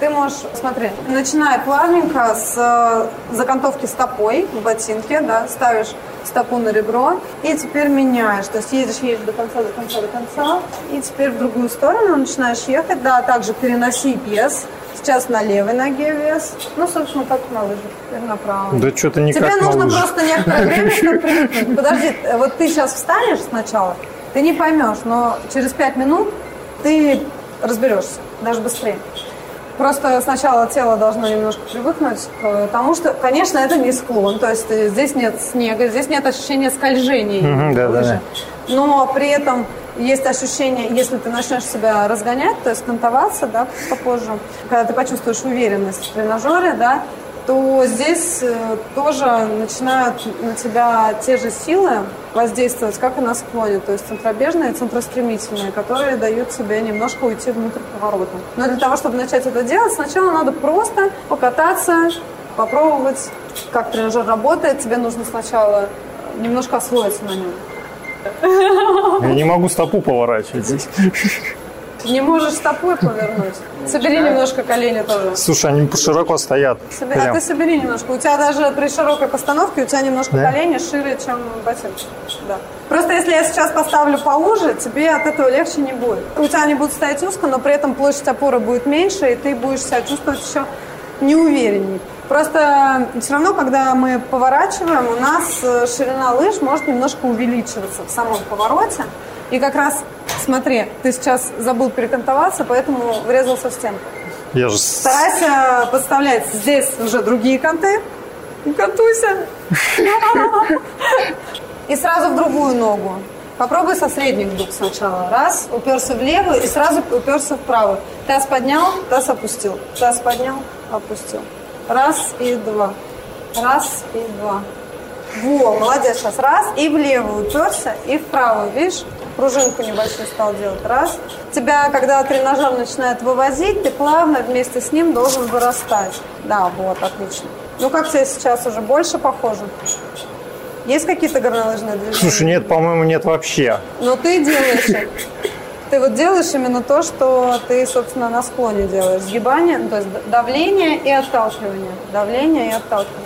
Ты можешь, смотри, начиная плавненько с э, закантовки стопой в ботинке, да, ставишь стопу на ребро и теперь меняешь. То есть едешь, едешь до конца, до конца, до конца, и теперь в другую сторону начинаешь ехать, да, также переноси вес. Сейчас на левой ноге вес. Ну, собственно, как на лыжах, теперь направо. Да что-то не Тебе на нужно лыжах. просто некоторое время, привыкнуть. Подожди, вот ты сейчас встанешь сначала, ты не поймешь, но через пять минут ты разберешься, даже быстрее. Просто сначала тело должно немножко привыкнуть к тому, что, конечно, это не склон, то есть здесь нет снега, здесь нет ощущения скольжения. Мгм, да, да, лыжи. Но при этом есть ощущение, если ты начнешь себя разгонять, то есть кантоваться, да, попозже, когда ты почувствуешь уверенность в тренажере, да, то здесь э, тоже начинают на тебя те же силы воздействовать, как и на склоне, то есть центробежные и центростремительные, которые дают тебе немножко уйти внутрь поворота. Но для того, чтобы начать это делать, сначала надо просто покататься, попробовать, как тренажер работает. Тебе нужно сначала немножко освоиться на нем. Я не могу стопу поворачивать не можешь стопой повернуть. Собери немножко колени тоже. Слушай, они широко стоят. Собери- а ты собери немножко. У тебя даже при широкой постановке у тебя немножко Да? колени шире, чем ботинки. Да. Просто если я сейчас поставлю поуже, тебе от этого легче не будет. У тебя они будут стоять узко, но при этом площадь опоры будет меньше, и ты будешь себя чувствовать еще неувереннее. Просто все равно, когда мы поворачиваем, у нас э, ширина лыж может немножко увеличиваться в самом повороте. И как раз, смотри, ты сейчас забыл перекантоваться, поэтому врезался в стенку. Я же... Старайся подставлять здесь уже другие канты. Кантуйся. И сразу в другую ногу. Попробуй со средних дуг сначала. Раз, уперся в левую и сразу уперся в правую. Таз поднял, таз опустил. Таз поднял, опустил. Раз и два. Раз и два. Во, молодец. Сейчас раз и в левую уперся, и в правую. Видишь, пружинку небольшую стал делать. Раз. Тебя, когда тренажер начинает вывозить, ты плавно вместе с ним должен вырастать. Да, вот, отлично. Ну, как тебе сейчас уже больше похоже? Есть какие-то горнолыжные движения? Слушай, нет, по-моему, нет вообще. Но ты делаешь. Ты вот делаешь именно то, что ты, собственно, на склоне делаешь. Сгибание, ну, то есть давление и отталкивание. Давление и отталкивание.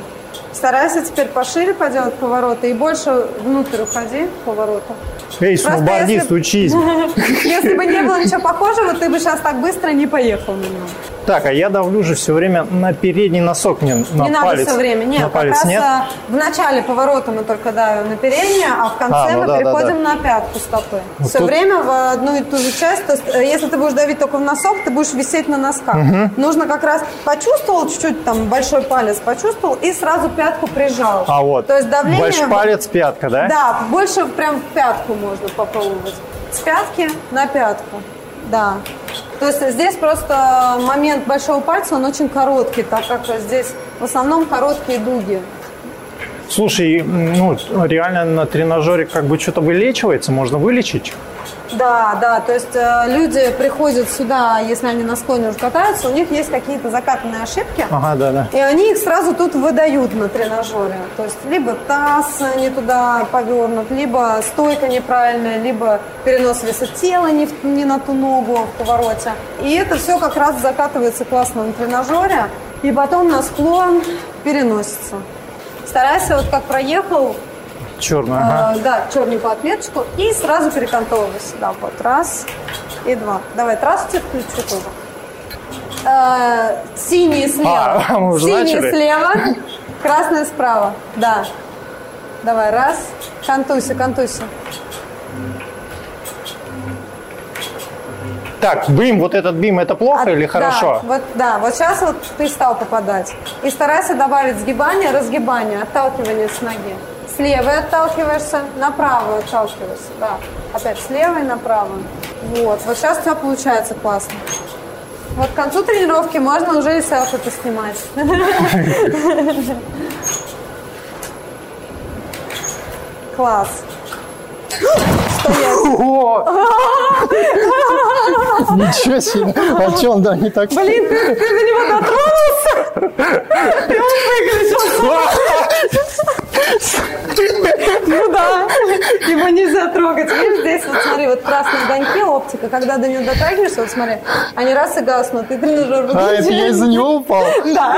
Старайся теперь пошире поделать повороты и больше внутрь уходи поворота. Эй, сноубордист, если- учись. Если бы не было ничего похожего, ты бы сейчас так быстро не поехал на него. Так, а я давлю же все время на передний носок, не на не надо палец. все время. Нет, на как палец раз нет? а, в начале поворота мы только давим на переднее, а в конце А, ну мы да, да, переходим на пятку стопы. Вот все тут- время в одну и ту же часть. То есть, э, если ты будешь давить только в носок, ты будешь висеть на носках. Нужно как раз почувствовал чуть-чуть там большой палец, почувствовал и сразу пятку прижал. А вот, То есть давление... большой палец, пятка, да? Да, больше прям в пятку можно попробовать. С пятки на пятку. Да. То есть здесь просто момент большого пальца, он очень короткий, так как здесь в основном короткие дуги. Слушай, ну, реально на тренажере как бы что-то вылечивается, можно вылечить? Да, да, то есть э, люди приходят сюда, если они на склоне уже катаются, у них есть какие-то закатанные ошибки, Ага, да, да. и они их сразу тут выдают на тренажере. То есть либо таз не туда повернут, либо стойка неправильная, либо перенос веса тела не, в- не на ту ногу в повороте. И это все как раз закатывается классно на тренажере, и потом на склон переносится. Старайся, вот как проехал, Черную, ага. а, да, черненькую отметочку и сразу перекантовывайся. Да, вот раз и два. Давай, здравствуйте, включу тоже. А, синий слева. А, мы уже Синий начали? слева, красный справа. Да. Давай, раз. Кантуйся, кантуйся. Так, бим, вот этот бим, это плохо А, или хорошо? Да, вот, да, вот сейчас вот ты стал попадать. И старайся добавить сгибание, разгибание, отталкивание с ноги. С левой отталкиваешься, на правую отталкиваешься. Да. Опять с левой на правую. Вот. Вот сейчас у тебя получается классно. Вот к концу тренировки можно уже и селфи поснимать. Класс. Ничего себе! А что он, да, не так? Блин, ты, ты до него дотронулся? И он выглядел. Ну да, его нельзя трогать. Видишь, здесь вот смотри, вот красные огоньки, оптика, когда до него дотрагиваешься, вот смотри, они раз и гаснут, и тренажер А, это я из-за него упал? Да.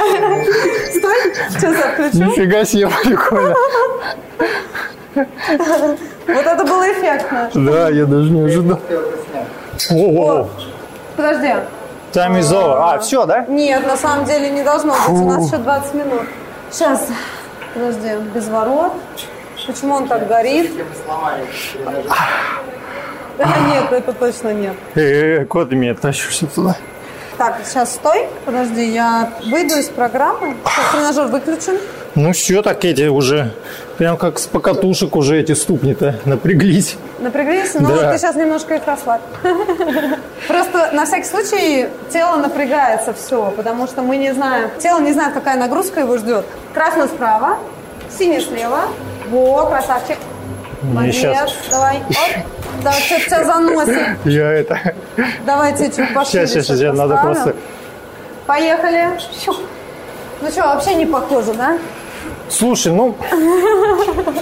Стой, сейчас я включу. Нифига себе, прикольно. Вот это было эффектно. Да, я даже не ожидал. О, Подожди. Time is over. А, все, да? Нет, на самом деле не должно быть. У нас еще 20 минут. Сейчас. Подожди, без ворот. Почему он так горит? Да нет, это точно нет. Э, куда ты меня тащишься туда? Так, сейчас стой. Подожди, я выйду из программы. Сейчас тренажер выключен. Ну все, так эти уже, прям как с покатушек уже эти ступни-то напряглись. Напряглись, но Да. ты сейчас немножко их расслабь. Просто на всякий случай тело напрягается все, потому что мы не знаем, тело не знает, какая нагрузка его ждет. Красный справа, синий слева. Во, красавчик. Молодец, щас. давай. Оп. Да, что-то тебя заносит. Я это... Давайте чуть пошире. Сейчас, сейчас, сейчас, надо просто... Поехали. Ну что, вообще не похоже, да? Слушай, ну...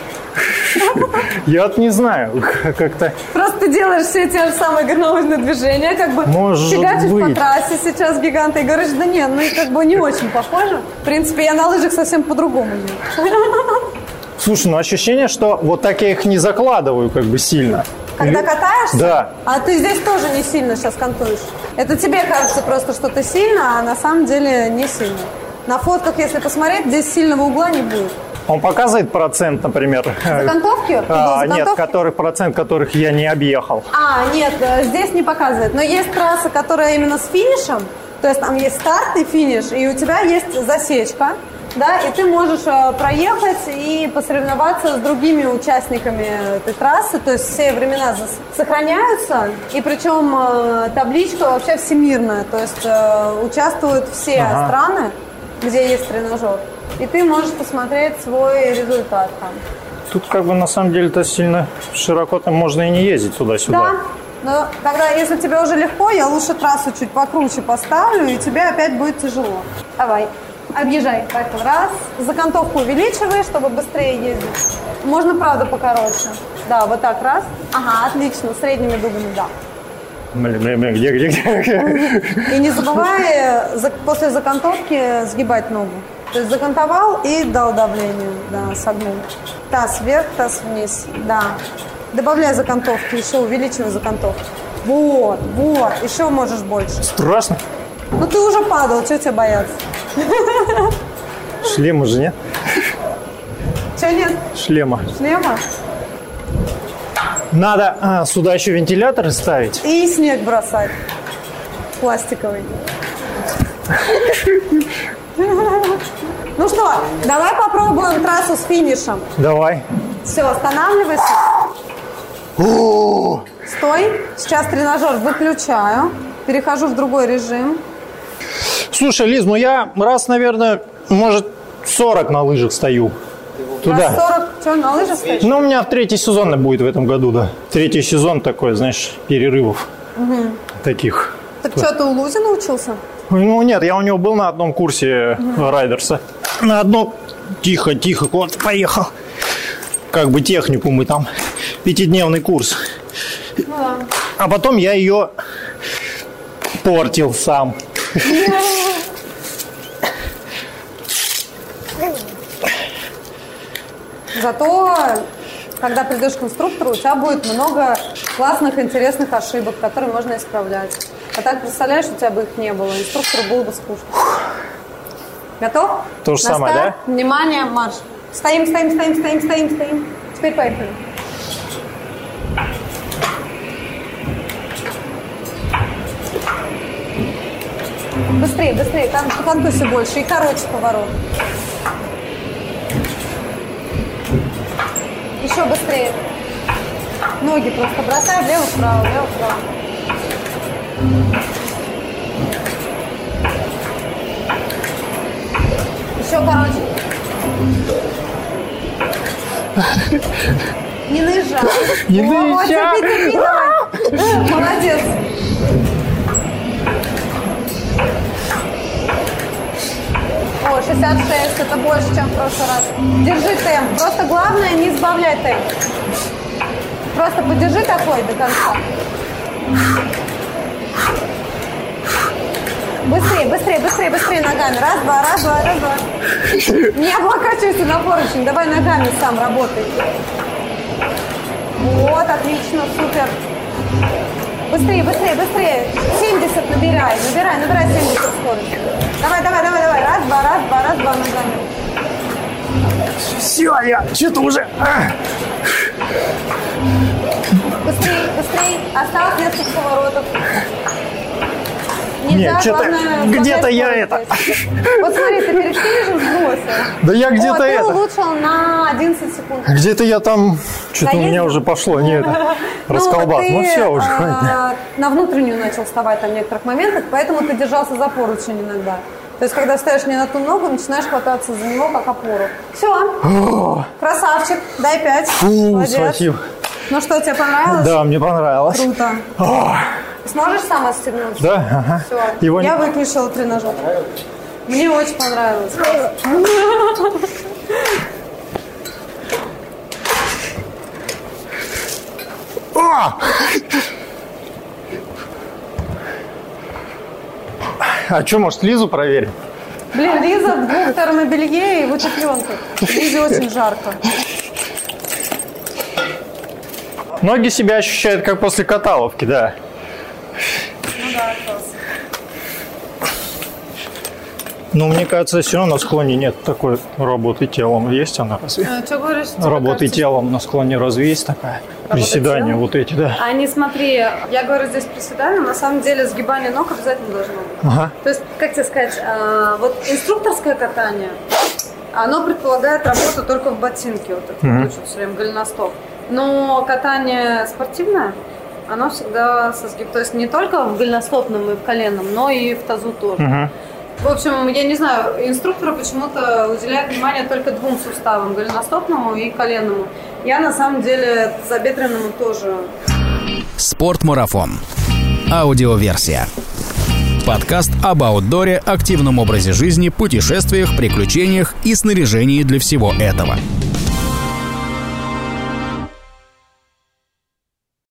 Я вот не знаю, как-то... Просто делаешь все те же самые горнолыжные движения, как бы Может фигачишь по быть. трассе сейчас гиганты и говоришь, да нет, ну и как бы не очень похоже. В принципе, я на лыжах совсем по-другому. Слушай, ну ощущение, что вот так я их не закладываю как бы сильно. Когда катаешься, Да. а ты здесь тоже не сильно сейчас кантуешь. Это тебе кажется просто, что ты сильно, а на самом деле не сильно. На фотках, если посмотреть, здесь сильного угла не будет. Он показывает процент, например. Заготовки? Угол А, нет, который процент, которых я не объехал. А, нет, э, здесь не показывает. Но есть трасса, которая именно с финишем. То есть там есть старт и финиш, и у тебя есть засечка. Да, и ты можешь э, проехать и посоревноваться с другими участниками этой трассы, то есть все времена сохраняются, и причем э, табличка вообще всемирная, то есть участвуют все Ага. страны, где есть тренажер, и ты можешь посмотреть свой результат там. Тут как бы на самом деле-то сильно широко там можно и не ездить туда-сюда. Да. Но тогда, если тебе уже легко, я лучше трассу чуть покруче поставлю, и тебе опять будет тяжело. Давай, объезжай. Поэтому раз. Закантовку увеличивай, чтобы быстрее ездить. Можно, правда, покороче. Да, вот так, раз. Ага, отлично, средними дугами, да. Где, где, где? И не забывай за- после закантовки сгибать ногу. То есть закантовал и дал давление, да, согнул. Таз вверх, таз вниз, да. Добавляй закантовки, еще увеличивай закантовку. Вот, вот, еще можешь больше. Страшно. Ну ты уже падал, что тебе бояться? Шлема же нет? Че нет? Шлема. Шлема? Надо а, сюда еще вентиляторы ставить. И снег бросать. Пластиковый. Ну что, давай попробуем трассу с финишем. Давай. Все, останавливайся. О, Стой. Сейчас тренажер выключаю. Перехожу в другой режим. Слушай, Лиз, ну я раз, наверное, может, 40 на лыжах стою. Туда. Раз 40. Что, на лыжах стоишь? Ну, у меня третий сезон будет в этом году, да. Третий сезон такой, знаешь, перерывов таких. Так что, ты у Лузи научился? Ну, нет, я у него был на одном курсе райдерса. На одном... Тихо, тихо, вот, поехал. Как бы технику мы там. Пятидневный курс. А потом я ее портил сам. Зато, когда придешь к инструктору, у тебя будет много классных, интересных ошибок, которые можно исправлять. А так, представляешь, у тебя бы их не было, инструктору было бы скучно. Готов? То же На самое, старт. Внимание, марш. Стоим, стоим, стоим, стоим, стоим, стоим. Теперь поехали. Быстрее, быстрее, там контуси больше и короче поворот. Еще быстрее. Ноги просто бросай влево-вправо, влево-вправо. Еще короче. Не наезжай. Не наезжай. Молодец. О, 66, это больше, чем в прошлый раз. Держи темп. Просто главное не сбавляй темп. Просто подержи такой до конца. Быстрее, быстрее, быстрее, быстрее ногами. Раз, два, раз, два, раз, два. Не облокачивайся на поручень. Давай ногами сам работай. Вот, отлично, супер. Быстрее, быстрее, быстрее. 70 набирай, набирай, набирай 70 скорость. Давай, давай, давай, давай. Раз, два, раз, два, раз, два ногами. Все, я что-то уже... а. Быстрее, быстрее. Осталось несколько поворотов. Нельзя, Нет, что-то где-то я скорость. Вот смотри, ты перед финишем сбросил. Да я где-то это... улучшил на 11 секунд. Где-то я там... Что-то у меня уже пошло, не это... Расколбас. ты, Ну все уже, а, на внутреннюю начал вставать там в некоторых моментах, поэтому ты держался за поручень иногда. То есть, когда встаешь не на ту ногу, начинаешь хвататься за него как опору. Все. Красавчик. Дай пять. Фу, Молодец. спасибо. Ну что, тебе понравилось? Да, мне понравилось. Круто. Сможешь сам отстегнуться? Да, ага. Все. Его не- Я выключила тренажер. Мне очень понравилось. А! А что, может, Лизу проверим? Блин, Лиза в двух термобелье и в утепленках. Лизе очень жарко. Ноги себя ощущают как после каталовки, да. Ну да, класс. Но мне кажется, все равно на склоне нет такой работы телом. Есть она разве? что говоришь? Работы кажется? телом на склоне разве есть такая? Приседания телом? вот эти, да. А не смотри, я говорю здесь приседания, на самом деле сгибание ног обязательно должно быть. Ага. То есть, как тебе сказать, а, вот инструкторское катание, оно предполагает работу только в ботинке, вот это учат все время голеностоп. Но катание спортивное, оно всегда со сгиб. То есть не только в голеностопном и в коленном, но и в тазу тоже. В общем, я не знаю, инструкторы почему-то уделяют внимание только двум суставам, голеностопному и коленному. Я на самом деле забедренному тоже Спортмарафон. Аудиоверсия. Подкаст об аутдоре, активном образе жизни, путешествиях, приключениях и снаряжении для всего этого.